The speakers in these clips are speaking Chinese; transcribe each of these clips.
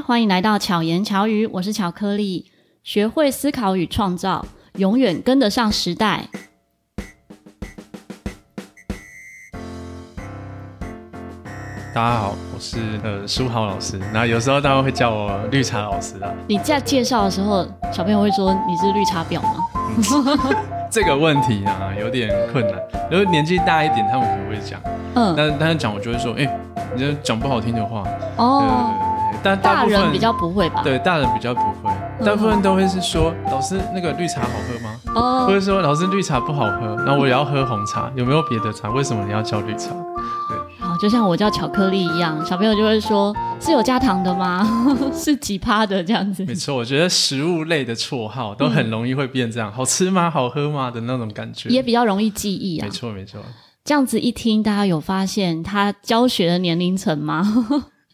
欢迎来到巧言巧语，我是巧克力。学会思考与创造，永远跟得上时代。大家好，我是呃书豪老师，那有时候大家会叫我绿茶老师啊。你在介绍的时候，小朋友会说你是绿茶婊吗？嗯、这个问题啊，有点困难。如果年纪大一点，他们可能会讲，嗯，但但是讲我就会说，哎、欸，你这讲不好听的话哦。但大，大人比较不会吧？对，大人比较不会，大部分都会是说：“老师，那个绿茶好喝吗？”哦，或者说：“老师，绿茶不好喝，那我也要喝红茶，有没有别的茶？为什么你要叫绿茶？”对，好，就像我叫巧克力一样，小朋友就会说：“是有加糖的吗？是几趴的这样子？”没错，我觉得食物类的绰号都很容易会变这样，嗯、好吃吗？好喝吗？的那种感觉，也比较容易记忆啊。没错，没错。这样子一听，大家有发现他教学的年龄层吗？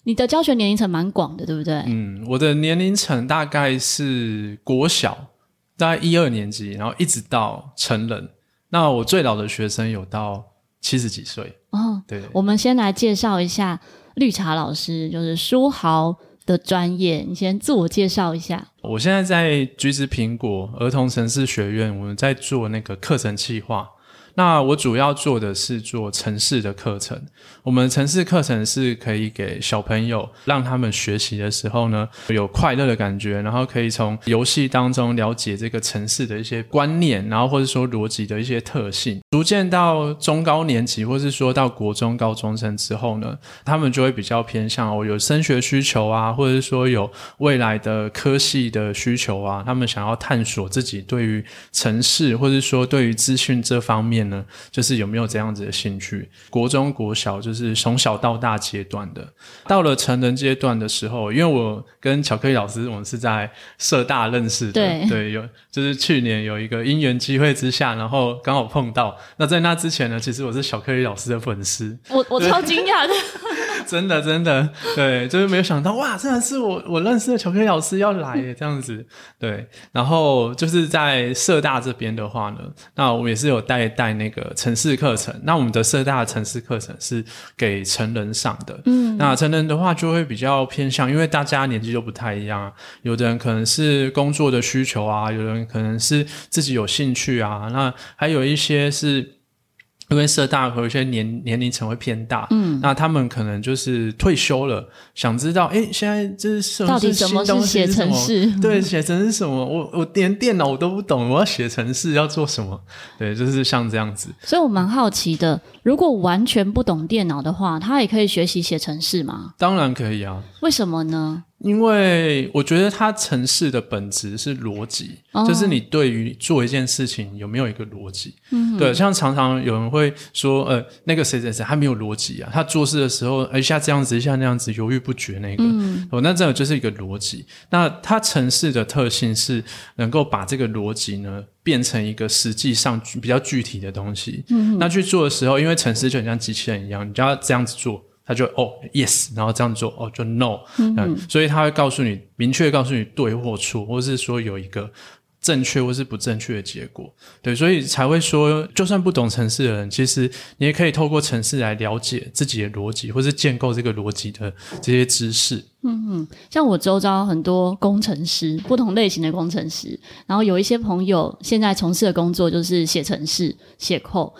你的教学年龄层蛮广的，对不对？嗯，我的年龄层大概是国小，大概一二年级，然后一直到成人。那我最老的学生有到七十几岁。哦，对，我们先来介绍一下绿茶老师，就是书豪的专业。你先自我介绍一下。我现在在橘子苹果儿童城市学院，我们在做那个课程计划。那我主要做的是做城市的课程。我们城市课程是可以给小朋友让他们学习的时候呢，有快乐的感觉，然后可以从游戏当中了解这个城市的一些观念，然后或者说逻辑的一些特性。逐渐到中高年级，或是说到国中高中生之后呢，他们就会比较偏向哦，有升学需求啊，或者是说有未来的科系的需求啊，他们想要探索自己对于城市，或者说对于资讯这方面。呢，就是有没有这样子的兴趣？国中、国小，就是从小到大阶段的。到了成人阶段的时候，因为我跟巧克力老师，我们是在社大认识的，对，对，有就是去年有一个因缘机会之下，然后刚好碰到。那在那之前呢，其实我是巧克力老师的粉丝，我我超惊讶的。真的，真的，对，就是没有想到，哇，真的是我我认识的巧克力老师要来耶，这样子，对。然后就是在社大这边的话呢，那我们也是有带带那个城市课程。那我们的社大的程式课程是给成人上的，嗯，那成人的话就会比较偏向，因为大家年纪都不太一样啊，有的人可能是工作的需求啊，有的人可能是自己有兴趣啊，那还有一些是。因为社大和有些年年龄层会偏大，嗯，那他们可能就是退休了，想知道，哎，现在这是什么？到底什么是写程式？对，写程式什么？我我连电脑我都不懂，我要写程式要做什么？对，就是像这样子。所以我蛮好奇的，如果完全不懂电脑的话，他也可以学习写程式吗？当然可以啊。为什么呢？因为我觉得它城市的本质是逻辑，哦、就是你对于做一件事情有没有一个逻辑。嗯，对，像常常有人会说，呃，那个谁谁谁他没有逻辑啊，他做事的时候一下这样子，一下那样子，犹豫不决那个。嗯，哦，那这个就是一个逻辑。那它城市的特性是能够把这个逻辑呢变成一个实际上比较具体的东西。嗯，那去做的时候，因为城市就很像机器人一样，你就要这样子做。他就哦，yes，然后这样做哦，就 no，嗯，嗯，所以他会告诉你，明确告诉你对或错，或是说有一个正确或是不正确的结果，对，所以才会说，就算不懂程式的人，其实你也可以透过程式来了解自己的逻辑，或是建构这个逻辑的这些知识。嗯嗯，像我周遭很多工程师，不同类型的工程师，然后有一些朋友现在从事的工作就是写程式、写 code，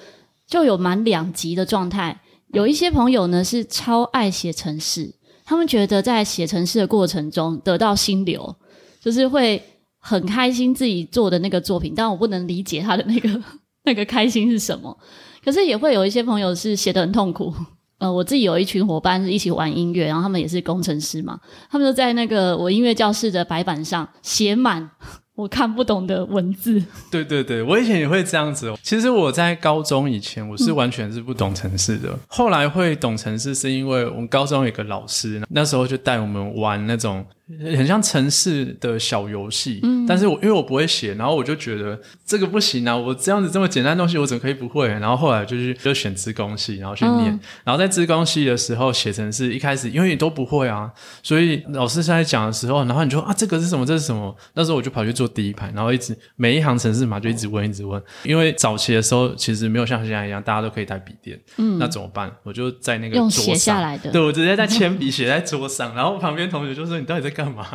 就有蛮两极的状态。有一些朋友呢是超爱写程式，他们觉得在写程式的过程中得到心流，就是会很开心自己做的那个作品。但我不能理解他的那个 那个开心是什么。可是也会有一些朋友是写得很痛苦。呃，我自己有一群伙伴是一起玩音乐，然后他们也是工程师嘛，他们就在那个我音乐教室的白板上写满。我看不懂的文字，对对对，我以前也会这样子哦。其实我在高中以前，我是完全是不懂城市的。嗯、后来会懂城市，是因为我们高中有个老师，那时候就带我们玩那种。很像城市的小游戏，嗯，但是我因为我不会写，然后我就觉得这个不行啊，我这样子这么简单的东西我怎么可以不会？然后后来就是就选资工系，然后去念，嗯、然后在资工系的时候写程式，一开始因为你都不会啊，所以老师在讲的时候，然后你就啊这个是什么？这是什么？那时候我就跑去坐第一排，然后一直每一行程式嘛就一直问一直问，因为早期的时候其实没有像现在一样大家都可以带笔电，嗯，那怎么办？我就在那个桌上用写下来的，对，我直接在铅笔写在桌上，然后旁边同学就说你到底在干嘛？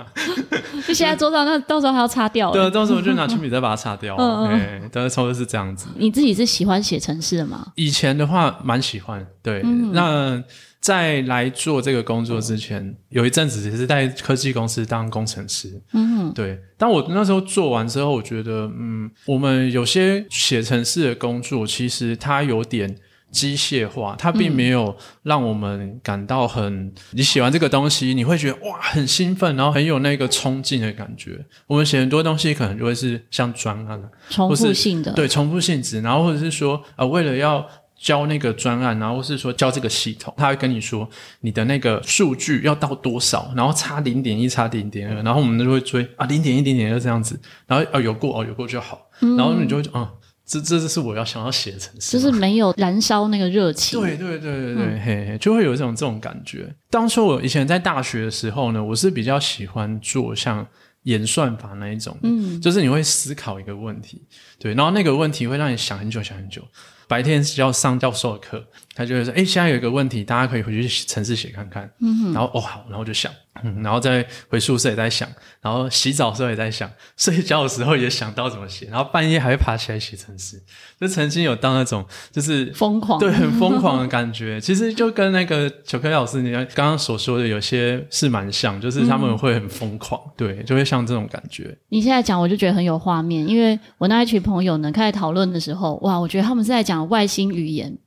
就现在桌上，那到时候还要擦掉。对，到时候就拿铅笔再把它擦掉。嗯嗯，对，差不多是这样子。你自己是喜欢写程式的吗？以前的话蛮喜欢，对。嗯、那在来做这个工作之前，有一阵子也是在科技公司当工程师。嗯哼，对。当我那时候做完之后，我觉得，嗯，我们有些写程式的工作，其实它有点。机械化，它并没有让我们感到很。嗯、你写完这个东西，你会觉得哇，很兴奋，然后很有那个冲劲的感觉。我们写很多东西，可能就会是像专案，重复性的，对，重复性质。然后或者是说，啊、呃，为了要交那个专案，然后是说交这个系统，他会跟你说你的那个数据要到多少，然后差零点一，差零点二，然后我们就会追啊，零点一，零点二这样子，然后啊有过哦有过就好，然后你就会啊。嗯这这是我要想要写的城市，就是没有燃烧那个热情。对对对对对，嗯、嘿嘿，就会有一种这种感觉。当初我以前在大学的时候呢，我是比较喜欢做像演算法那一种，嗯，就是你会思考一个问题，对，然后那个问题会让你想很久想很久。白天是要上教授的课，他就会说：“哎，现在有一个问题，大家可以回去城市写看看。”嗯哼，然后哦好，然后就想。嗯，然后再回宿舍也在想，然后洗澡的时候也在想，睡觉的时候也想到怎么写，然后半夜还会爬起来写城市。就曾经有到那种就是疯狂，对，很疯狂的感觉。其实就跟那个巧克力老师你刚刚所说的有些是蛮像，就是他们会很疯狂，嗯、对，就会像这种感觉。你现在讲，我就觉得很有画面，因为我那一群朋友呢，开始讨论的时候，哇，我觉得他们是在讲外星语言。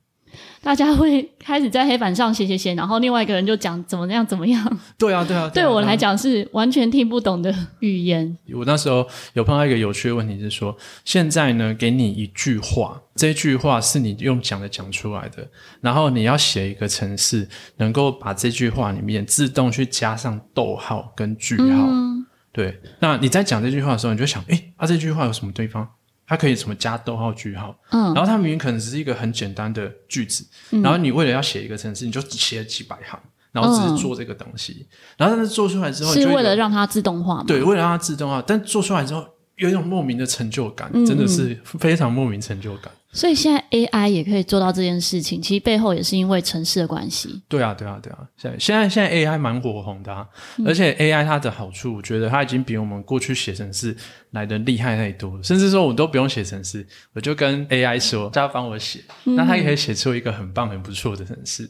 大家会开始在黑板上写写写，然后另外一个人就讲怎么样怎么样。对啊，对啊。对我来讲是完全听不懂的语言。我那时候有碰到一个有趣的问题，是说现在呢，给你一句话，这句话是你用讲的讲出来的，然后你要写一个程式，能够把这句话里面自动去加上逗号跟句号。嗯、对，那你在讲这句话的时候，你就想，诶，啊，这句话有什么地方？它可以什么加逗号句号，嗯，然后它明明可能只是一个很简单的句子，嗯、然后你为了要写一个程式，你就写了几百行，然后只是做这个东西，嗯、然后但是做出来之后是为了让它自动化吗？对，为了让它自动化，但做出来之后有一种莫名的成就感，嗯、真的是非常莫名成就感。所以现在 AI 也可以做到这件事情，其实背后也是因为城市的关系。对啊，对啊，对啊！现在现在现在 AI 蛮火红的啊，嗯、而且 AI 它的好处，我觉得它已经比我们过去写程式来的厉害太多了。甚至说我都不用写程式，我就跟 AI 说，叫它帮我写，嗯、那它也可以写出一个很棒、很不错的程式。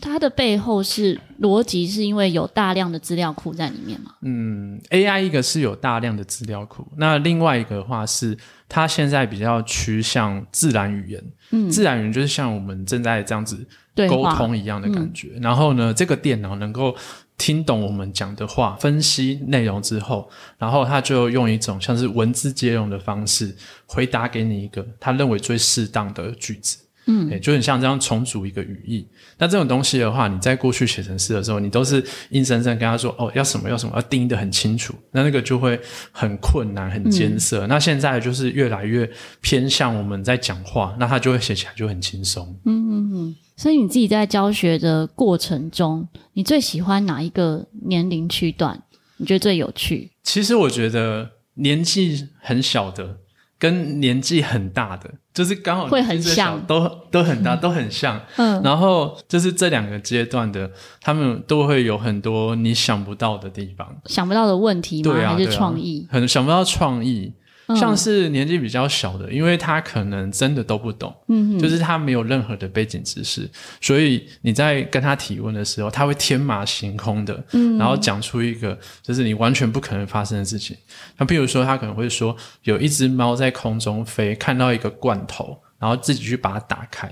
它的背后是逻辑，是因为有大量的资料库在里面吗？嗯，AI 一个是有大量的资料库，那另外一个的话是它现在比较趋向自然语言。嗯，自然语言就是像我们正在这样子沟通一样的感觉。嗯、然后呢，这个电脑能够听懂我们讲的话，分析内容之后，然后它就用一种像是文字接龙的方式回答给你一个他认为最适当的句子。嗯，欸，就很像这样重组一个语义。那这种东西的话，你在过去写程式的时候，你都是硬生生跟他说，哦，要什么要什么，要定义的很清楚。那那个就会很困难、很艰涩。嗯，那现在就是越来越偏向我们在讲话，那他就会写起来就很轻松。嗯嗯嗯。所以你自己在教学的过程中，你最喜欢哪一个年龄区段？你觉得最有趣？其实我觉得年纪很小的。跟年纪很大的，就是刚好会很像，都都很大，都很像。嗯，然后就是这两个阶段的，他们都会有很多你想不到的地方，想不到的问题吗？对啊，还是创意？很想不到创意。像是年纪比较小的，嗯、因为他可能真的都不懂，嗯，就是他没有任何的背景知识，所以你在跟他提问的时候，他会天马行空的，嗯，然后讲出一个就是你完全不可能发生的事情。那比如说，他可能会说，有一只猫在空中飞，看到一个罐头，然后自己去把它打开，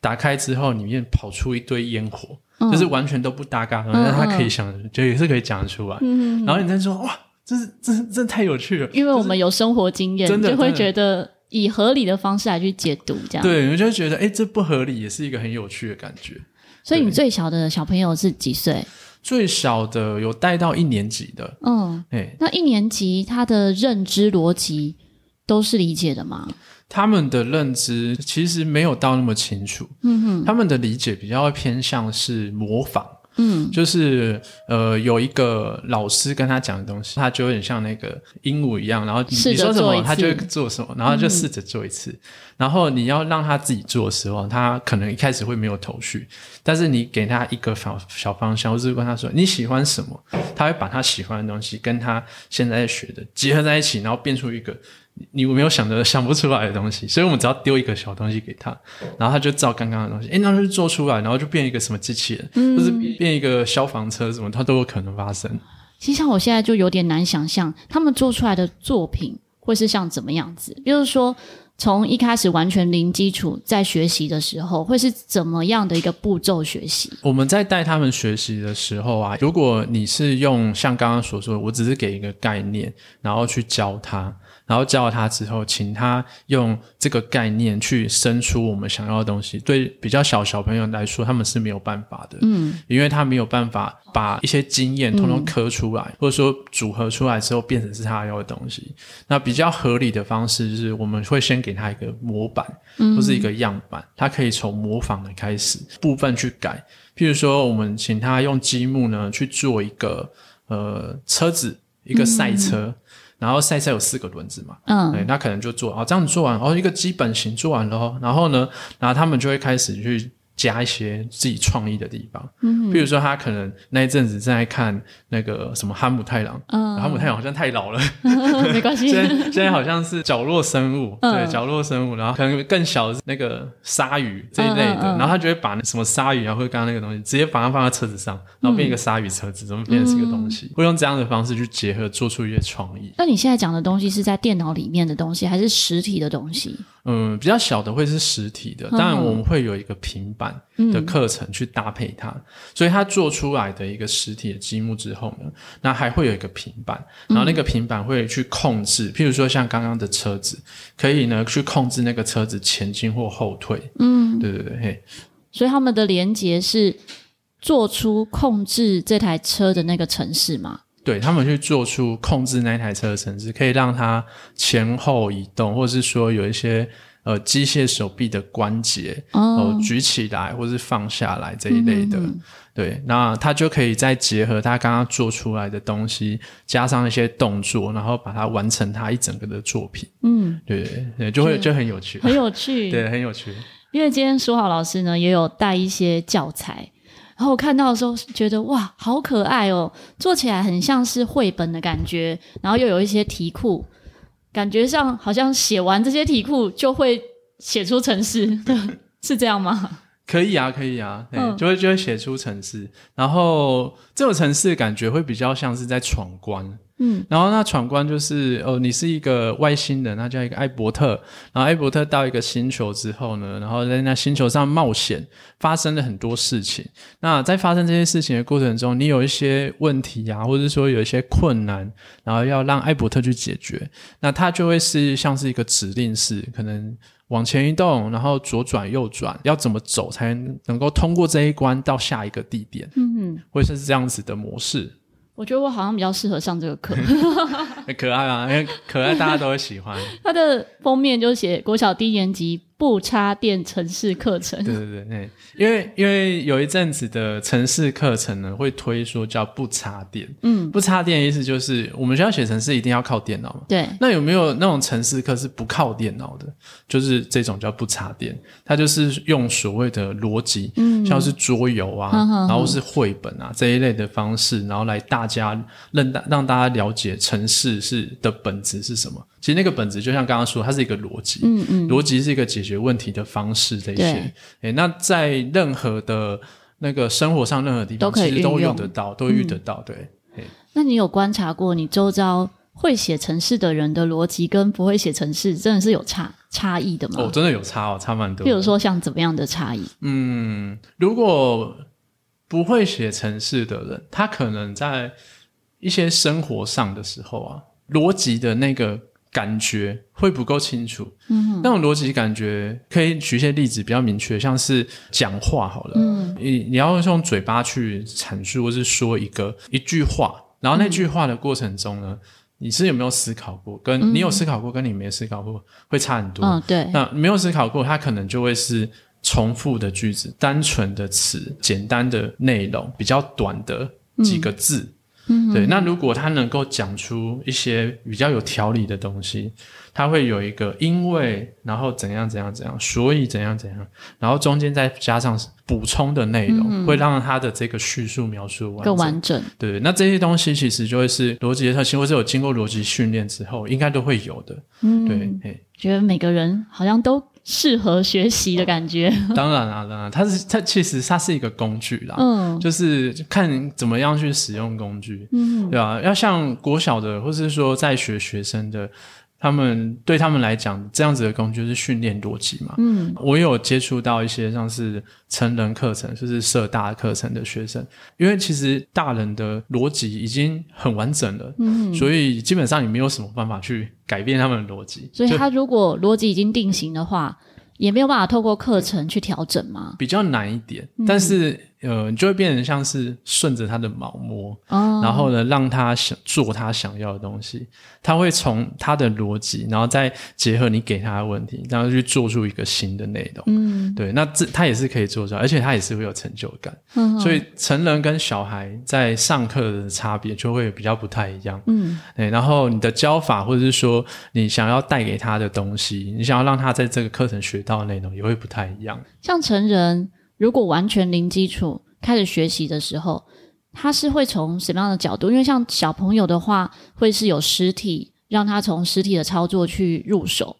打开之后里面跑出一堆烟火，嗯、就是完全都不搭嘎，但他可以想，嗯、就也是可以讲得出来，嗯，然后你再说哇。这是这是这太有趣了，因为我们有生活经验，真的就会觉得以合理的方式来去解读，这样对，我就会觉得哎，这不合理，也是一个很有趣的感觉。所以你最小的小朋友是几岁？最小的有带到一年级的，嗯，哎，那一年级他的认知逻辑都是理解的吗？他们的认知其实没有到那么清楚，嗯哼，他们的理解比较偏向是模仿。嗯，就是呃有一个老师跟他讲的东西，他就有点像那个鹦鹉一样，然后你说什么他就会做什么，然后就试着做一次。嗯、然后你要让他自己做的时候，他可能一开始会没有头绪，但是你给他一个小小方向，或是跟他说你喜欢什么，他会把他喜欢的东西跟他现在在学的结合在一起，然后变出一个。你有没有想的想不出来的东西？所以我们只要丢一个小东西给他，然后他就照刚刚的东西，诶，那就做出来，然后就变一个什么机器人，嗯、或是变一个消防车什么，它都有可能发生。其实像我现在就有点难想象，他们做出来的作品会是像怎么样子？比如说。从一开始完全零基础在学习的时候，会是怎么样的一个步骤学习？我们在带他们学习的时候啊，如果你是用像刚刚所说的，我只是给一个概念，然后去教他，然后教了他之后，请他用这个概念去生出我们想要的东西。对比较小小朋友来说，他们是没有办法的，嗯，因为他没有办法。把一些经验通通刻出来，嗯、或者说组合出来之后变成是他要的东西。那比较合理的方式就是，我们会先给他一个模板，嗯、或是一个样板，他可以从模仿的开始部分去改。譬如说，我们请他用积木呢去做一个呃车子，一个赛车，嗯、然后赛车有四个轮子嘛，嗯，对，那可能就做哦，这样子做完哦，一个基本型做完了，然后呢，然后他们就会开始去。加一些自己创意的地方，嗯，比如说他可能那一阵子正在看那个什么哈姆太郎，嗯，哈姆太郎好像太老了，嗯、没关系，现在现在好像是角落生物，嗯、对，角落生物，然后可能更小的那个鲨鱼这一类的，嗯嗯嗯、然后他就会把什么鲨鱼啊，或者刚刚那个东西，直接把它放在车子上，然后变一个鲨鱼车子，怎么变成一个东西？嗯、会用这样的方式去结合，做出一些创意。那你现在讲的东西是在电脑里面的东西，还是实体的东西？嗯，比较小的会是实体的，当然我们会有一个平板的课程去搭配它，嗯、所以它做出来的一个实体的积木之后呢，那还会有一个平板，然后那个平板会去控制，嗯、譬如说像刚刚的车子，可以呢去控制那个车子前进或后退。嗯，对对对，嘿，所以他们的连接是做出控制这台车的那个城市吗？对，他们去做出控制那台车的程式，可以让它前后移动，或者是说有一些呃机械手臂的关节哦、呃、举起来或是放下来这一类的。嗯嗯对，那他就可以再结合他刚刚做出来的东西，加上一些动作，然后把它完成他一整个的作品。嗯，对对，就会就，就很有趣，很有趣，对，很有趣。因为今天书豪老师呢也有带一些教材。然后我看到的时候觉得哇，好可爱哦！做起来很像是绘本的感觉，然后又有一些题库，感觉上好像写完这些题库就会写出城市，是这样吗？可以啊，可以啊，对，就会就会写出城市，然后这种城市感觉会比较像是在闯关。嗯，然后那闯关就是哦，你是一个外星人，那叫一个艾伯特，然后艾伯特到一个星球之后呢，然后在那星球上冒险，发生了很多事情。那在发生这些事情的过程中，你有一些问题啊，或者说有一些困难，然后要让艾伯特去解决，那他就会是像是一个指令式，可能往前移动，然后左转右转，要怎么走才能够通过这一关到下一个地点？嗯嗯，会是这样子的模式。我觉得我好像比较适合上这个课，很 可爱啊，因为可爱大家都会喜欢。它的封面就写国小低年级不插电城市课程。对对对，因为因为有一阵子的城市课程呢，会推说叫不插电。嗯，不插电的意思就是我们学校写城市一定要靠电脑嘛。对。那有没有那种城市课是不靠电脑的？就是这种叫不插电，它就是用所谓的逻辑，嗯，像是桌游啊，嗯、然后是绘本啊、嗯、这一类的方式，然后来大家让大让大家了解城市是的本质是什么。其实那个本质就像刚刚说，它是一个逻辑，嗯嗯，逻辑是一个解决问题的方式这些。对、欸。那在任何的那个生活上任何地方，其实都用得到，都遇得到。对。欸、那你有观察过你周遭会写程式的人的逻辑跟不会写程式真的是有差差异的吗？哦，真的有差哦，差蛮多。比如说像怎么样的差异？嗯，如果不会写程式的人，他可能在一些生活上的时候啊，逻辑的那个感觉会不够清楚。嗯，那种逻辑感觉可以举一些例子比较明确，像是讲话好了，嗯，你你要用嘴巴去阐述或是说一个一句话，然后那句话的过程中呢，嗯你是有没有思考过？跟你有思考过，跟你没思考过会差很多。嗯，对。那没有思考过，它可能就会是重复的句子、单纯的词、简单的内容、比较短的几个字。嗯嗯，对。那如果他能够讲出一些比较有条理的东西，他会有一个因为，然后怎样怎样怎样，所以怎样怎样，然后中间再加上补充的内容，嗯、会让他的这个叙述描述完更完整。对，那这些东西其实就会是逻辑的特性，或是有经过逻辑训练之后，应该都会有的。嗯，对。嘿，觉得每个人好像都。适合学习的感觉，当然啦，当然，它是它其实它是一个工具啦，嗯，就是看怎么样去使用工具，嗯，对吧？要像国小的，或是说在学学生的。他们对他们来讲，这样子的工具是训练逻辑嘛？嗯，我有接触到一些像是成人课程，就是社大课程的学生，因为其实大人的逻辑已经很完整了，嗯，所以基本上你没有什么办法去改变他们的逻辑。所以他如果逻辑已经定型的话，也没有办法透过课程去调整吗？比较难一点，嗯、但是。呃，你就会变成像是顺着他的毛摸，哦、然后呢，让他想做他想要的东西。他会从他的逻辑，然后再结合你给他的问题，然后去做出一个新的内容。嗯，对，那这他也是可以做出来，而且他也是会有成就感。嗯，所以成人跟小孩在上课的差别就会比较不太一样。嗯，对，然后你的教法，或者是说你想要带给他的东西，你想要让他在这个课程学到的内容，也会不太一样。像成人。如果完全零基础开始学习的时候，他是会从什么样的角度？因为像小朋友的话，会是有实体，让他从实体的操作去入手。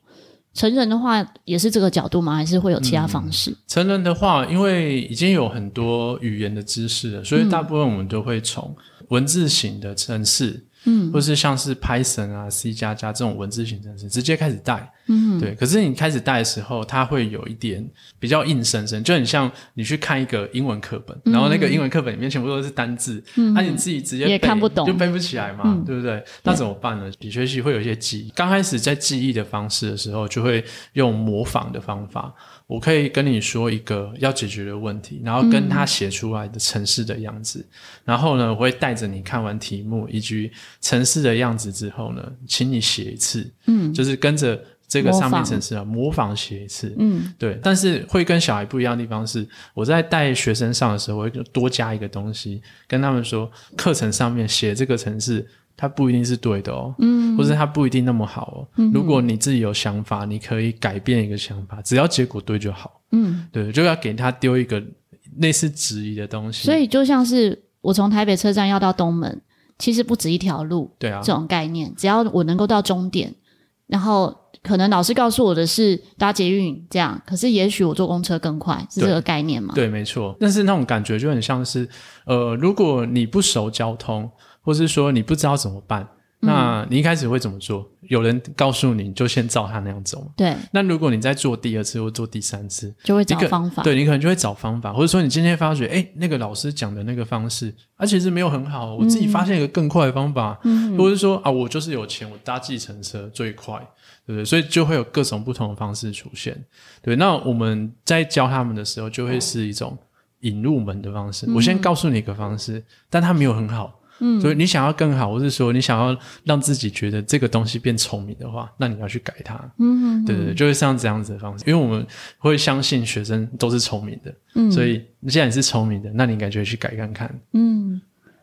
成人的话，也是这个角度吗？还是会有其他方式？嗯，成人的话，因为已经有很多语言的知识了，所以大部分我们都会从文字型的程式。嗯，或是像是 Python 啊、C 加加这种文字型程式，直接开始带，嗯，对。可是你开始带的时候，它会有一点比较硬生生，就很像你去看一个英文课本，嗯、然后那个英文课本里面全部都是单字，嗯，那、啊、你自己直接也看不懂，就背不起来嘛，嗯、对不对？那怎么办呢？你学习会有一些记忆，刚开始在记忆的方式的时候，就会用模仿的方法。我可以跟你说一个要解决的问题，然后跟他写出来的城市的样子，嗯、然后呢，我会带着你看完题目以及城市的样子之后呢，请你写一次，嗯，就是跟着这个上面城市啊模仿写一次，嗯，对。但是会跟小孩不一样的地方是，我在带学生上的时候，我会多加一个东西，跟他们说，课程上面写这个程式。它不一定是对的哦，嗯，或者它不一定那么好哦。嗯，如果你自己有想法，你可以改变一个想法，只要结果对就好。嗯，对，就要给他丢一个类似质疑的东西。所以就像是我从台北车站要到东门，其实不止一条路，对啊，这种概念，只要我能够到终点，然后可能老师告诉我的是搭捷运这样，可是也许我坐公车更快，是这个概念吗？对，对，没错。但是那种感觉就很像是，呃，如果你不熟交通。或是说你不知道怎么办，那你一开始会怎么做？嗯、有人告诉你，你就先照他那样走。对。那如果你再做第二次或做第三次，就会找方法。对，你可能就会找方法，或者说你今天发觉，诶，那个老师讲的那个方式，啊，其实没有很好，我自己发现一个更快的方法。嗯。或者是说啊，我就是有钱，我搭计程车最快，对不对？所以就会有各种不同的方式出现。对。那我们在教他们的时候，就会是一种引入门的方式。嗯、我先告诉你一个方式，但他没有很好。嗯，所以你想要更好，或是说你想要让自己觉得这个东西变聪明的话，那你要去改它。嗯哼哼，对对对，就会像这样子的方式，因为我们会相信学生都是聪明的，嗯，所以你既然是聪明的，那你应该就会去改看看。嗯，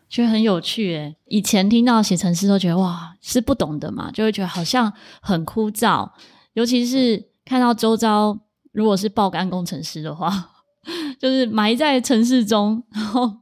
觉得很有趣诶。以前听到写程式都觉得哇，是不懂的嘛，就会觉得好像很枯燥，尤其是看到周遭如果是爆肝工程师的话，就是埋在城市中，然后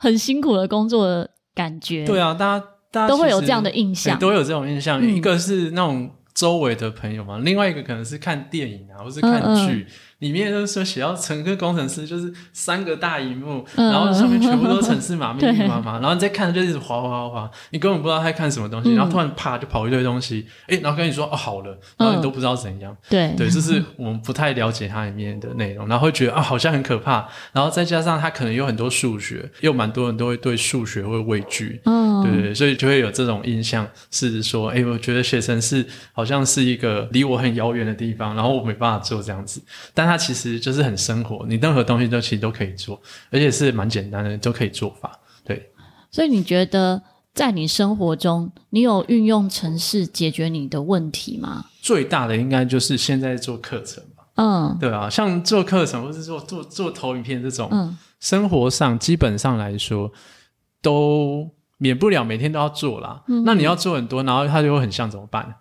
很辛苦的工作的。感觉对啊，大家大家都会有这样的印象，都有这种印象。嗯、一个是那种周围的朋友嘛，另外一个可能是看电影啊，或是看剧。嗯嗯里面就是说写到乘客工程师就是三个大荧幕，嗯、然后上面全部都是程式码密密麻麻，然后你再看就一直滑滑滑滑，你根本不知道他在看什么东西，嗯、然后突然啪就跑一堆东西，哎，然后跟你说哦好了，然后你都不知道怎样，嗯、对。对，就是我们不太了解它里面的内容，然后会觉得啊好像很可怕，然后再加上它可能有很多数学，又蛮多人都会对数学会畏惧，嗯，对对对，所以就会有这种印象是说，哎，我觉得写程式好像是一个离我很遥远的地方，然后我没办法做这样子，但它其实就是很生活，你任何东西都其实都可以做，而且是蛮简单的，都可以做法。对，所以你觉得在你生活中，你有运用城市解决你的问题吗？最大的应该就是现在做课程吧。嗯，对啊，像做课程或是做做做投影片这种，嗯，生活上基本上来说都免不了每天都要做啦。嗯，那你要做很多，然后它就会很像怎么办？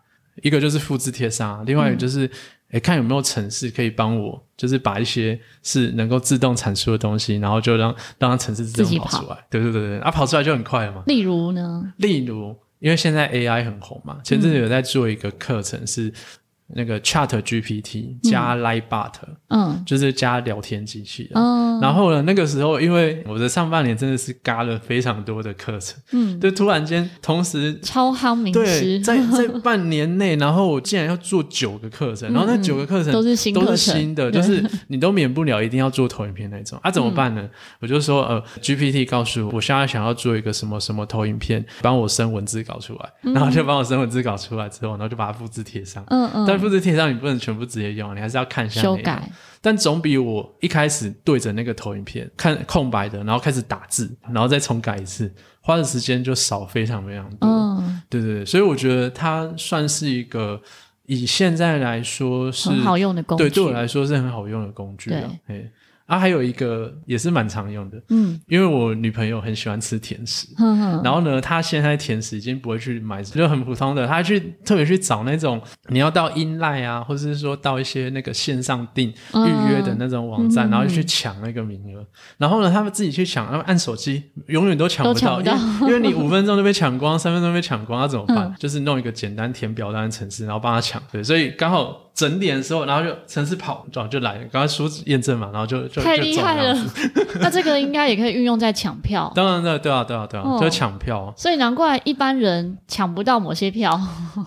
一个就是复制贴上，另外一个就是。嗯诶，看有没有程式可以帮我，就是把一些是能够自动产出的东西，然后就让让它程式自动跑出来。对对对对，啊，跑出来就很快了嘛。例如呢？例如，因为现在 AI 很红嘛，前阵子有在做一个课程是。那个 Chat GPT 加 Lightbot，嗯，就是加聊天机器人。嗯，然后呢，那个时候因为我的上半年真的是嘎了非常多的课程，嗯，就突然间同时超夯名师，对，在 在半年内，然后我竟然要做九个课程，然后那九个课程都是新都是新的，就是你都免不了一定要做投影片那种。啊，怎么办呢？我就说呃，GPT 告诉我，我现在想要做一个什么什么投影片，帮我生文字稿出来，然后就帮我生文字稿出来之后，然后就把它复制贴上，嗯嗯。复制贴上，你不能全部直接用，你还是要看一下修改。但总比我一开始对着那个投影片看空白的，然后开始打字，然后再重改一次，花的时间就少非常非常多。嗯，对对对，所以我觉得它算是一个以现在来说是很好用的工具。对，对我来说是很好用的工具。对。啊，还有一个也是蛮常用的，嗯，因为我女朋友很喜欢吃甜食，嗯哼，然后呢，她现在甜食已经不会去买，就很普通的，她去特别去找那种你要到 inline 啊，或者是说到一些那个线上订预约的那种网站，然后去抢那个名额，然后呢，他们自己去抢，他们按手机永远都抢不到，因为你 五分钟就被抢光，三分钟被抢光，那怎么办？就是弄一个简单填表单的程式，然后帮他抢，对，所以刚好。整点的时候，然后就城市跑，然后就来了，刚刚输验证嘛，然后就就太厉害了。那这个应该也可以运用在抢票。当然，对对啊，对啊，对啊，哦、就抢票。所以难怪一般人抢不到某些票。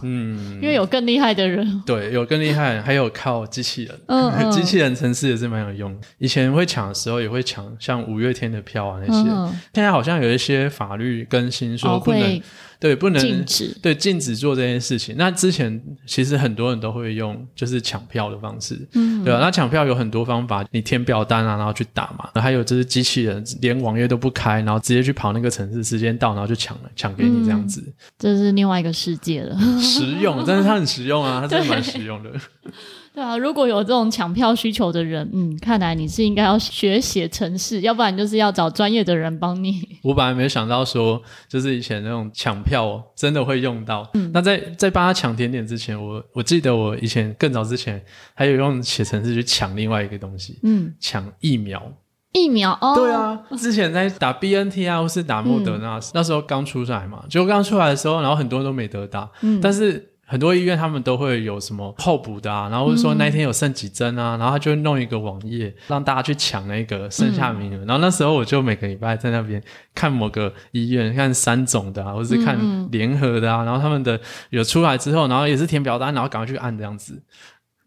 嗯，因为有更厉害的人。对，有更厉害，还有靠机器人。嗯，嗯，机器人城市也是蛮有用的。以前会抢的时候，也会抢像五月天的票啊那些。嗯、现在好像有一些法律更新说不能。哦对，不能禁止，对，禁止做这件事情。那之前其实很多人都会用就是抢票的方式，嗯，对吧？那抢票有很多方法，你填表单啊，然后去打嘛。还有就是机器人连网页都不开，然后直接去跑那个城市，时间到然后就抢了，抢给你这样子。这是另外一个世界了，实用，但是它很实用啊，它真的蛮实用的。对啊，如果有这种抢票需求的人，嗯，看来你是应该要学写程式，要不然就是要找专业的人帮你。我本来没想到说，就是以前那种抢票真的会用到。嗯，那在在帮他抢甜点之前，我我记得我以前更早之前还有用写程式去抢另外一个东西，嗯，抢疫苗。疫苗哦，对啊，之前在打 BNT 啊，或是打莫德纳，嗯、那时候刚出来嘛，就刚出来的时候，然后很多人都没得打，嗯，但是。很多医院他们都会有什么候补的啊，然后说那一天有剩几针啊，嗯、然后他就会弄一个网页让大家去抢那个剩下名额。嗯、然后那时候我就每个礼拜在那边看某个医院，看三种的啊，或者是看联合的啊，然后他们的有出来之后，然后也是填表单，然后赶快去按这样子。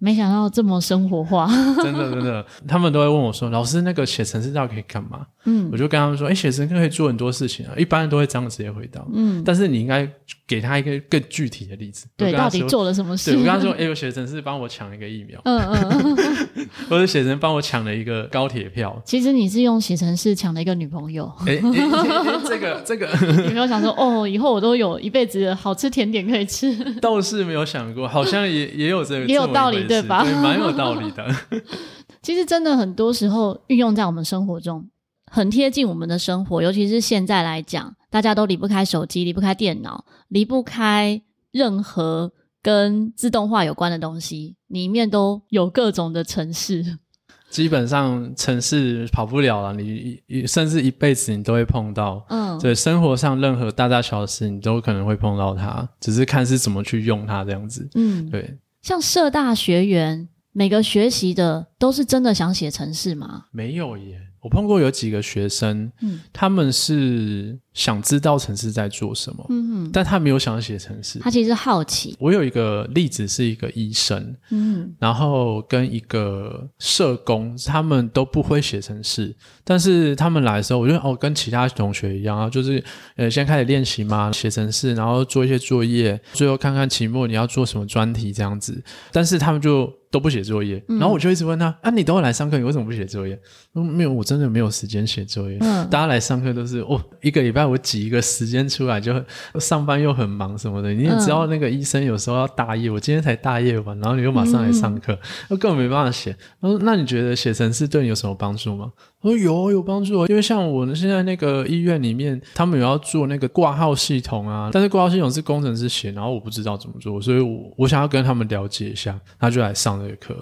没想到这么生活化，真的真的，他们都会问我说：“老师，那个写程式到底可以干嘛？”嗯，我就跟他们说：“哎，写程式可以做很多事情啊，一般人都会这样直接回答。嗯，但是你应该给他一个更具体的例子，对，到底做了什么事？对，我跟他说：“哎，我写程式帮我抢了一个疫苗，嗯嗯，或者写程式帮我抢了一个高铁票。其实你是用写程式抢了一个女朋友。哎，这个这个，有没有想说：哦，以后我都有一辈子的好吃甜点可以吃。倒是没有想过，好像也也有这个，也有道理，对吧？蛮有。”道理的，其实真的很多时候运用在我们生活中，很贴近我们的生活。尤其是现在来讲，大家都离不开手机，离不开电脑，离不开任何跟自动化有关的东西，里面都有各种的城市。基本上城市跑不了了，你甚至一辈子你都会碰到。嗯，对，生活上任何大大小小事，你都可能会碰到它，只是看是怎么去用它这样子。嗯，对，像社大学员。每个学习的都是真的想写程式吗？没有耶。我碰过有几个学生，嗯，他们是想知道城市在做什么，但他没有想写城市，他其实好奇。我有一个例子是一个医生，嗯，然后跟一个社工，他们都不会写城市，但是他们来的时候，我觉得哦，跟其他同学一样啊，就是呃，先开始练习嘛，写城市，然后做一些作业，最后看看期末你要做什么专题这样子，但是他们就都不写作业，然后我就一直问他，啊，你等会来上课，你为什么不写作业？嗯，没有，我真的没有时间写作业。嗯，大家来上课都是哦，一个礼拜。拜我挤一个时间出来，就上班又很忙什么的。你也知道那个医生有时候要大夜，我今天才大夜完，然后你又马上来上课，那、嗯、根本没办法写。他说：“那你觉得写程式对你有什么帮助吗？”我说：“有，有帮助。因为像我现在那个医院里面，他们有要做那个挂号系统啊，但是挂号系统是工程师写，然后我不知道怎么做，所以我我想要跟他们了解一下，他就来上这个课。”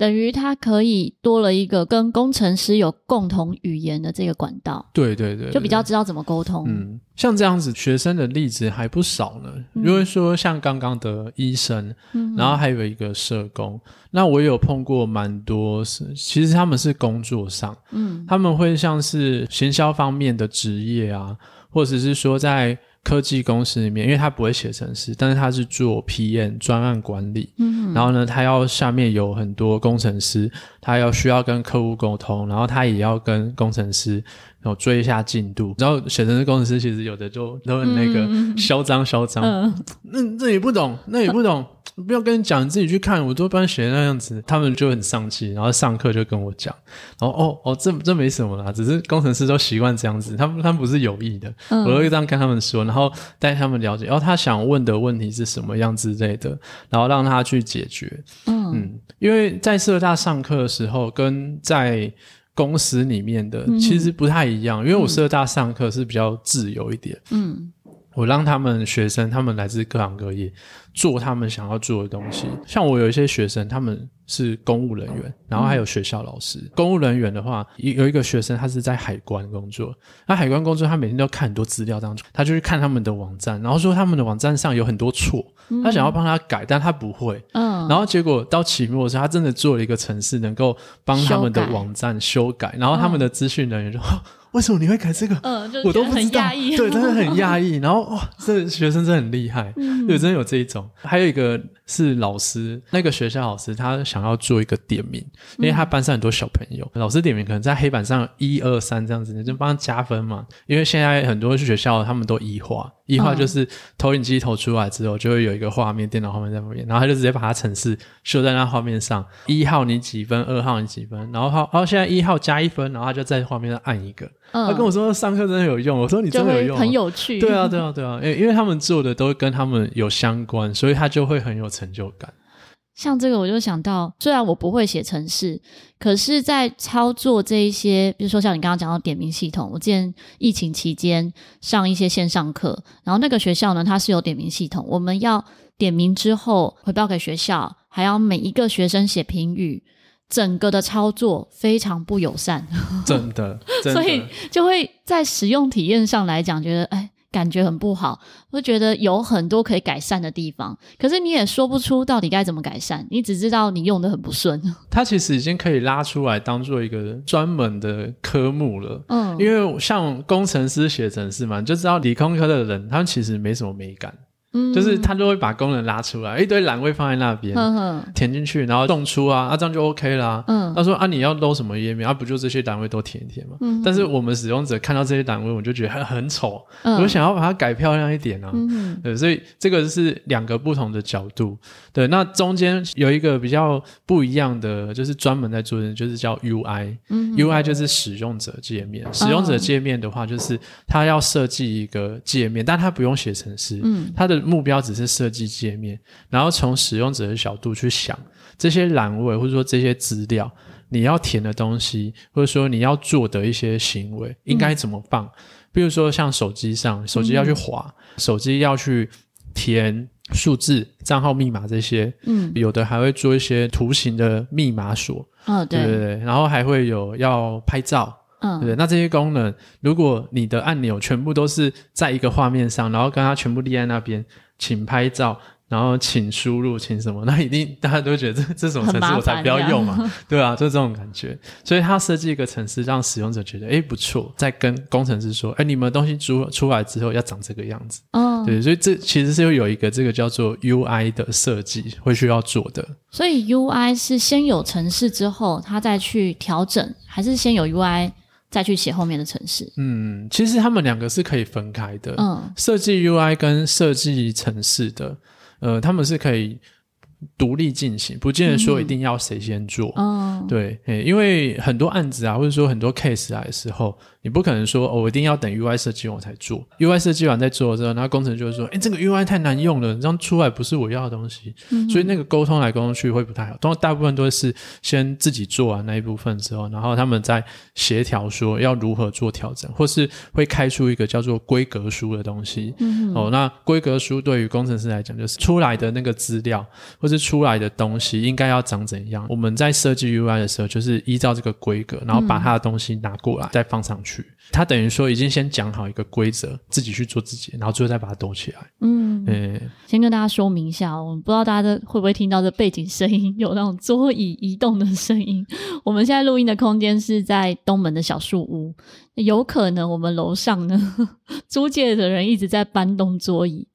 等于他可以多了一个跟工程师有共同语言的这个管道，对对对，就比较知道怎么沟通。嗯，像这样子学生的例子还不少呢。如果说像刚刚的医生，嗯，然后还有一个社工，那我有碰过蛮多是，其实他们是工作上，嗯，他们会像是行销方面的职业啊，或者是说在。科技公司里面，因为他不会写程式，但是他是做 PM 专案管理，嗯，然后呢，他要下面有很多工程师，他要需要跟客户沟通，然后他也要跟工程师然后追一下进度。然后写程式工程师其实有的就都很那个嚣张嚣张，那，那这也不懂，那也不懂。不要跟你讲，你自己去看。我都帮你写那样子，他们就很丧气，然后上课就跟我讲，然后哦哦，这这没什么啦，只是工程师都习惯这样子，他们他们不是有意的，嗯、我会这样跟他们说，然后带他们了解，然后他想问的问题是什么样之类的，然后让他去解决。嗯，嗯，因为在社大上课的时候，跟在公司里面的其实不太一样，嗯、因为我社大上课是比较自由一点。嗯。我让他们学生，他们来自各行各业，做他们想要做的东西。像我有一些学生，他们是公务人员，然后还有学校老师。嗯、公务人员的话，有一个学生，他是在海关工作。那海关工作，他每天都要看很多资料，当中他就去看他们的网站，然后说他们的网站上有很多错，他想要帮他改，但他不会。嗯。然后结果到期末的时候，他真的做了一个程式，能够帮他们的网站修改，修改然后他们的资讯人员就。嗯为什么你会改这个？嗯，我都不知道。对，真的很压抑。然后哇，这学生真的很厉害，嗯，对，真的有这一种。还有一个是老师，那个学校老师，他想要做一个点名，因为他班上很多小朋友，嗯、老师点名可能在黑板上一二三这样子，你就帮他加分嘛。因为现在很多学校他们都一化，一化就是投影机投出来之后，就会有一个画面，电脑画面在旁边，然后他就直接把它程式秀在那画面上，一号你几分，二号你几分，然后好，然后现在一号加一分，然后他就在画面上按一个。嗯、他跟我说上课真的有用，我说你真的有用，很有趣。对啊，对啊，对啊，因为因为他们做的都跟他们有相关，所以他就会很有成就感。像这个，我就想到，虽然我不会写程式，可是在操作这一些，比如说像你刚刚讲到点名系统，我之前疫情期间上一些线上课，然后那个学校呢，它是有点名系统，我们要点名之后回报给学校，还要每一个学生写评语。整个的操作非常不友善，真的，真的，所以就会在使用体验上来讲，觉得哎，感觉很不好，会觉得有很多可以改善的地方。可是你也说不出到底该怎么改善，你只知道你用的很不顺。它其实已经可以拉出来当做一个专门的科目了。嗯，因为像工程师写程式嘛，你就知道理工科的人他们其实没什么美感。嗯，就是他就会把功能拉出来，一堆栏位放在那边，呵呵填进去，然后送出啊，啊这样就 OK 啦。嗯，他说啊，你要 load 什么页面啊？不就这些栏位都填一填嘛。嗯，但是我们使用者看到这些栏位，我就觉得很很丑，嗯、我想要把它改漂亮一点啊。嗯，对，所以这个是两个不同的角度。对，那中间有一个比较不一样的，就是专门在做的，就是叫 UI。嗯，UI 就是使用者界面。使用者界面的话，就是他要设计一个界面，但他不用写程式。嗯，他的目标只是设计界面，然后从使用者的角度去想这些栏位，或者说这些资料，你要填的东西，或者说你要做的一些行为，应该怎么放？嗯、比如说像手机上，手机要去滑，嗯、手机要去填数字、账号、密码这些。嗯，有的还会做一些图形的密码锁。哦，对对对，然后还会有要拍照。嗯，对，那这些功能，如果你的按钮全部都是在一个画面上，然后跟它全部立在那边，请拍照，然后请输入，请什么，那一定大家都觉得这这种程式我才不要用嘛，对啊，就这种感觉。所以他设计一个程式，让使用者觉得诶不错，再跟工程师说，诶你们东西出出来之后要长这个样子。嗯，对，所以这其实是有一个这个叫做 UI 的设计会需要做的。所以 UI 是先有程式之后，他再去调整，还是先有 UI？再去写后面的城市。嗯，其实他们两个是可以分开的。嗯，设计 UI 跟设计城市的，呃，他们是可以独立进行，不见得说一定要谁先做。嗯，对，因为很多案子啊，或者说很多 case 来的时候，你不可能说哦，我一定要等 UI 设计完才做。UI 设计完再做之后，然后工程就会说，哎，这个 UI 太难用了，这样出来不是我要的东西。嗯，所以那个沟通来沟通去会不太好。大部分都是先自己做完那一部分之后，然后他们再协调说要如何做调整，或是会开出一个叫做规格书的东西。嗯，哦，那规格书对于工程师来讲，就是出来的那个资料或是出来的东西应该要长怎样。我们在设计 UI 的时候，就是依照这个规格，然后把它的东西拿过来再放上去。他等于说已经先讲好一个规则，自己去做自己，然后最后再把它兜起来。嗯，嗯、先跟大家说明一下，我们不知道大家会不会听到这背景声音，有那种桌椅移动的声音。我们现在录音的空间是在东门的小树屋，有可能我们楼上呢 租借的人一直在搬动桌椅，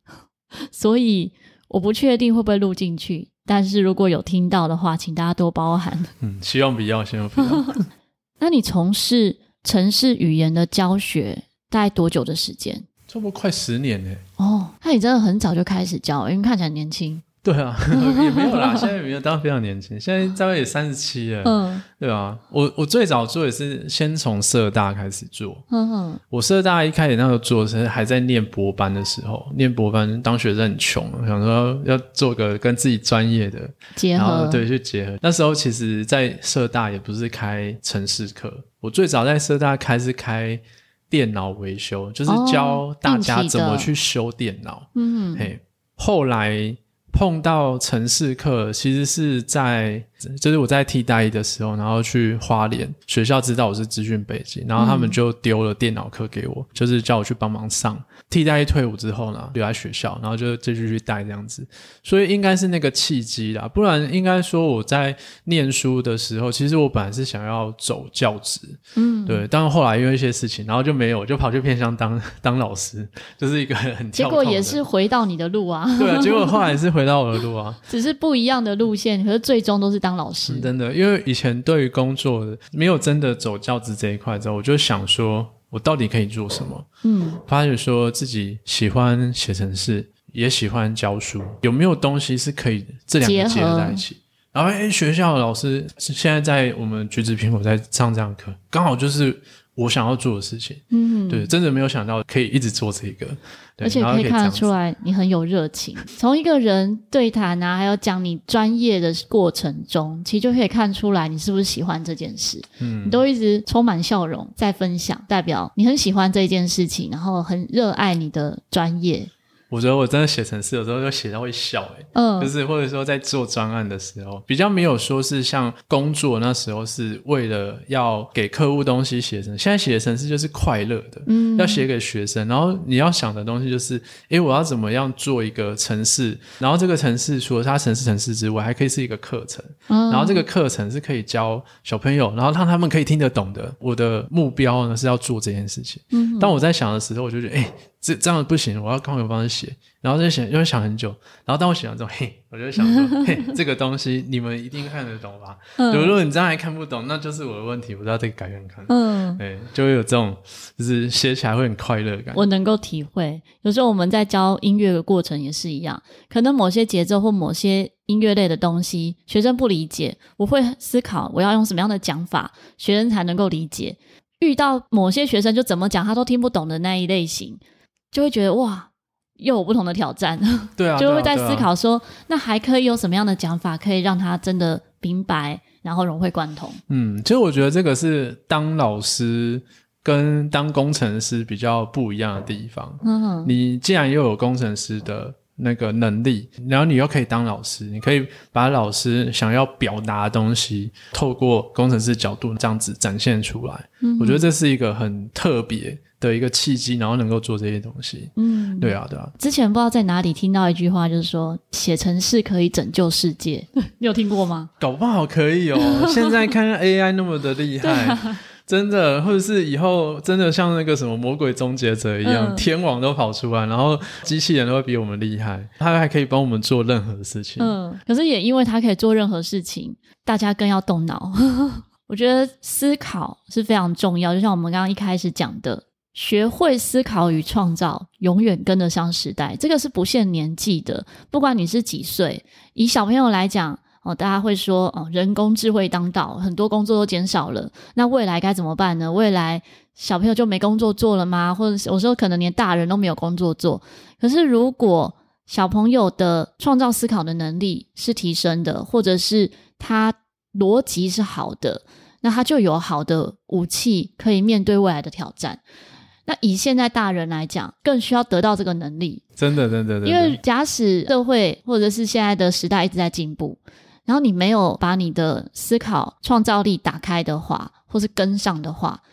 所以我不确定会不会录进去。但是如果有听到的话，请大家多包涵。嗯，希望不要，希望不要。那你从事城市语言的教学大概多久的时间？差不多快十年呢。哦，那你真的很早就开始教，因为看起来年轻。对啊，也没有啦，现在也没有，当然非常年轻，现在大概也三十七了。嗯，对啊，我我最早做也是先从社大开始做。嗯哼，我社大一开始那时候做的是还在念博班的时候，念博班当学生很穷，想说要做个跟自己专业的结合，对，去结合。那时候其实，在社大也不是开城市课，我最早在社大开是开电脑维修，就是教大家怎么去修电脑。嗯，嘿，后来。碰到城市课，其实是在就是我在替代一的时候，然后去花莲学校知道我是资讯背景，然后他们就丢了电脑课给我，嗯、就是叫我去帮忙上。替代役退伍之后呢，留在学校，然后就继续去带这样子，所以应该是那个契机啦，不然应该说我在念书的时候，其实我本来是想要走教职，嗯，对，但是后来因为一些事情，然后就没有，就跑去偏向当当老师，就是一个很跳痛的。结果也是回到你的路啊，对啊，结果后来是回到我的路啊，只是不一样的路线，可是最终都是当老师。嗯，真的，因为以前对于工作没有真的走教职这一块之后，我就想说。我到底可以做什么？嗯，发觉说自己喜欢写程式，也喜欢教书，有没有东西是可以这两个结合在一起？然后，哎，学校的老师现在在我们橘子苹果在上这样课，刚好就是。我想要做的事情，嗯，对，真的没有想到可以一直做这个，而且可以看得出来你很有热情。从一个人对谈啊，还有讲你专业的过程中，其实就可以看出来你是不是喜欢这件事。嗯，你都一直充满笑容在分享，代表你很喜欢这件事情，然后很热爱你的专业。我觉得我真的写程式，有时候就写到会笑，诶嗯，就是或者说在做专案的时候，比较没有说是像工作那时候是为了要给客户东西写成，现在写程式就是快乐的，嗯，要写给学生，然后你要想的东西就是，诶，我要怎么样做一个程式，然后这个程式除了它程式程式之外，还可以是一个课程，嗯，然后这个课程是可以教小朋友，然后让他们可以听得懂的。我的目标呢是要做这件事情，嗯，当我在想的时候，我就觉得，诶。这这样不行，我要刚有方式写，然后就写，就会想很久，然后当我写完之后，嘿，我就想说，嘿，这个东西你们一定看得懂吧？嗯，如果你这样还看不懂，那就是我的问题，我知道这个改看看。嗯，对，就会有这种，就是写起来会很快乐感。我能够体会，有时候我们在教音乐的过程也是一样，可能某些节奏或某些音乐类的东西，学生不理解，我会思考我要用什么样的讲法，学生才能够理解。遇到某些学生就怎么讲他都听不懂的那一类型。就会觉得哇，又有不同的挑战，对啊，就会在思考说，那还可以有什么样的讲法，可以让他真的明白，然后融会贯通。嗯，其实我觉得这个是当老师跟当工程师比较不一样的地方。嗯哼，你既然又有工程师的那个能力，然后你又可以当老师，你可以把老师想要表达的东西，透过工程师角度这样子展现出来。嗯，我觉得这是一个很特别的一个契机，然后能够做这些东西。嗯，对啊，对啊。之前不知道在哪里听到一句话，就是说写程式可以拯救世界，你有听过吗？搞不好可以哦。现在看看 AI 那么的厉害，啊、真的，或者是以后真的像那个什么魔鬼终结者一样，嗯、天网都跑出来，然后机器人都会比我们厉害，它还可以帮我们做任何事情。嗯，可是也因为它可以做任何事情，大家更要动脑。我觉得思考是非常重要，就像我们刚刚一开始讲的。学会思考与创造，永远跟得上时代。这个是不限年纪的，不管你是几岁。以小朋友来讲，哦，大家会说，哦，人工智慧当道，很多工作都减少了。那未来该怎么办呢？未来小朋友就没工作做了吗？或者有时候可能连大人都没有工作做。可是如果小朋友的创造思考的能力是提升的，或者是他逻辑是好的，那他就有好的武器可以面对未来的挑战。那以现在大人来讲，更需要得到这个能力。真的，真的，因为假使社会或者是现在的时代一直在进步，然后你没有把你的思考创造力打开的话，或是跟上的话，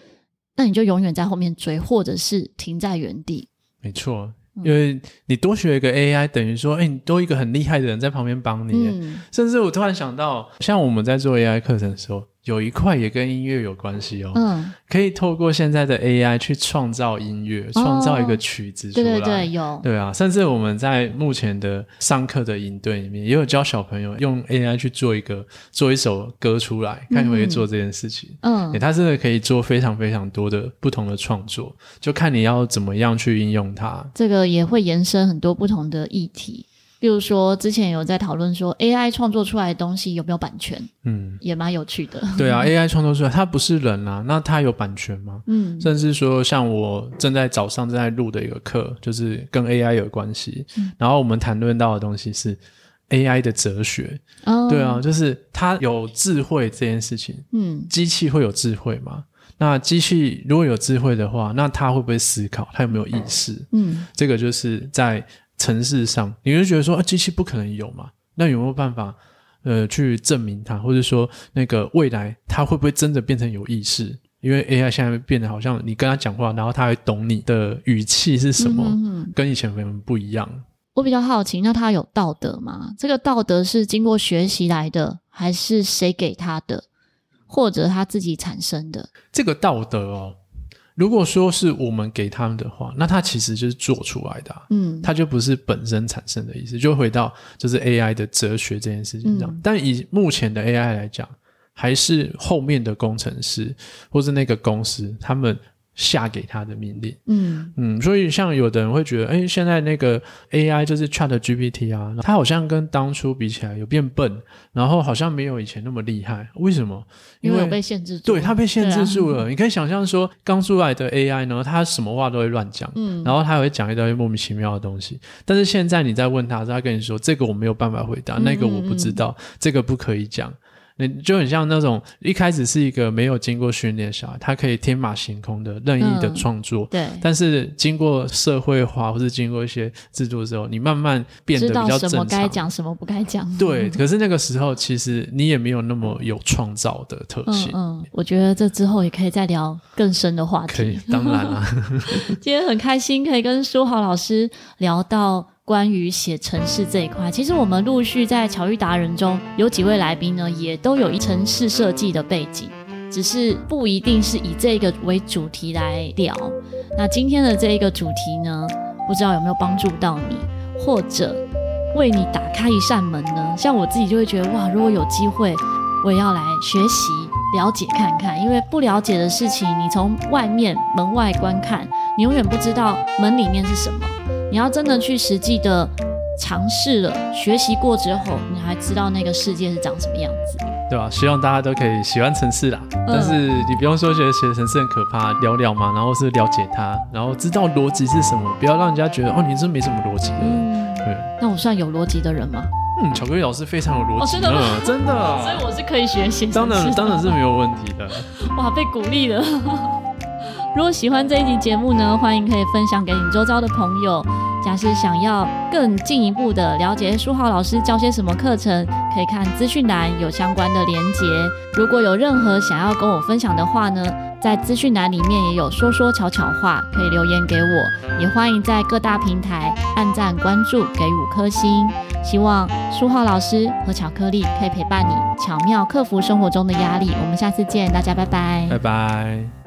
那你就永远在后面追，或者是停在原地。没错，因为你多学一个 AI，等于说，哎，你多一个很厉害的人在旁边帮你。嗯。甚至我突然想到，像我们在做 AI 课程的时候。有一块也跟音乐有关系哦，嗯，可以透过现在的 AI 去创造音乐，创造一个曲子出来。对对对，有。对啊，甚至我们在目前的上课的营队里面，也有教小朋友用 AI 去做一个做一首歌出来，看可不可以做这件事情。嗯，它真的可以做非常非常多的不同的创作，就看你要怎么样去应用它。这个也会延伸很多不同的议题。比如说，之前有在讨论说，AI 创作出来的东西有没有版权？嗯，也蛮有趣的。对啊，AI 创作出来，它不是人啊，那它有版权吗？嗯，甚至说，像我正在早上正在录的一个课，就是跟 AI 有关系。嗯，然后我们谈论到的东西是 AI 的哲学。哦，对啊，就是它有智慧这件事情。嗯，机器会有智慧吗？那机器如果有智慧的话，那它会不会思考？它有没有意识？嗯，这个就是在。程式上，你会觉得说啊，机器不可能有嘛？那有没有办法，呃，去证明它，或者说那个未来它会不会真的变成有意识？因为 AI 现在变得好像你跟他讲话，然后他会懂你的语气是什么，跟以前可能不一样。我比较好奇，那他有道德吗？这个道德是经过学习来的，还是谁给他的，或者他自己产生的？这个道德哦。如果说是我们给他们的话，那它其实就是做出来的，啊，嗯，它就不是本身产生的意思，就回到就是 AI 的哲学这件事情上。嗯，但以目前的 AI 来讲，还是后面的工程师或是那个公司他们。下给他的命令，嗯嗯，所以像有的人会觉得，哎，现在那个 AI 就是 ChatGPT 啊，它好像跟当初比起来有变笨，然后好像没有以前那么厉害，为什么？因为，被限制住，对，它被限制住了。啊、你可以想象说，刚出来的 AI 呢，它什么话都会乱讲，嗯，然后它会讲一堆莫名其妙的东西。但是现在你再问他，他跟你说这个我没有办法回答，嗯、那个我不知道，嗯、这个不可以讲。你就很像那种一开始是一个没有经过训练的小孩，他可以天马行空的任意的创作，嗯，对。但是经过社会化或是经过一些制度之后，你慢慢变得比较正常。该讲，什么不该讲。对。可是那个时候，其实你也没有那么有创造的特性。嗯，嗯，我觉得这之后也可以再聊更深的话题。可以，当然了。今天很开心可以跟书豪老师聊到。关于写城市这一块，其实我们陆续在巧遇达人中有几位来宾呢，也都有一城市设计的背景，只是不一定是以这个为主题来聊。那今天的这一个主题呢，不知道有没有帮助到你，或者为你打开一扇门呢？像我自己就会觉得，哇，如果有机会，我也要来学习、了解看看，因为不了解的事情，你从外面门外观看，你永远不知道门里面是什么。你要真的去实际的尝试了，学习过之后，你还知道那个世界是长什么样子，对吧？希望大家都可以喜欢城市啦，嗯、但是你不用说觉得写城市很可怕，聊聊嘛，然后是了解它，然后知道逻辑是什么，不要让人家觉得哦，你这没什么逻辑的对，那我算有逻辑的人吗？嗯，巧克力老师非常有逻辑，哦，真的吗？嗯、真的，所以我是可以学习。当然，当然是没有问题的。哇，被鼓励了。如果喜欢这一集节目呢，欢迎可以分享给你周遭的朋友。假使想要更进一步的了解书豪老师教些什么课程，可以看资讯栏有相关的连结。如果有任何想要跟我分享的话呢，在资讯栏里面也有说说巧巧话，可以留言给我。也欢迎在各大平台按赞、关注、给五颗星。希望书豪老师和巧克力可以陪伴你，巧妙克服生活中的压力。我们下次见，大家拜拜，拜拜。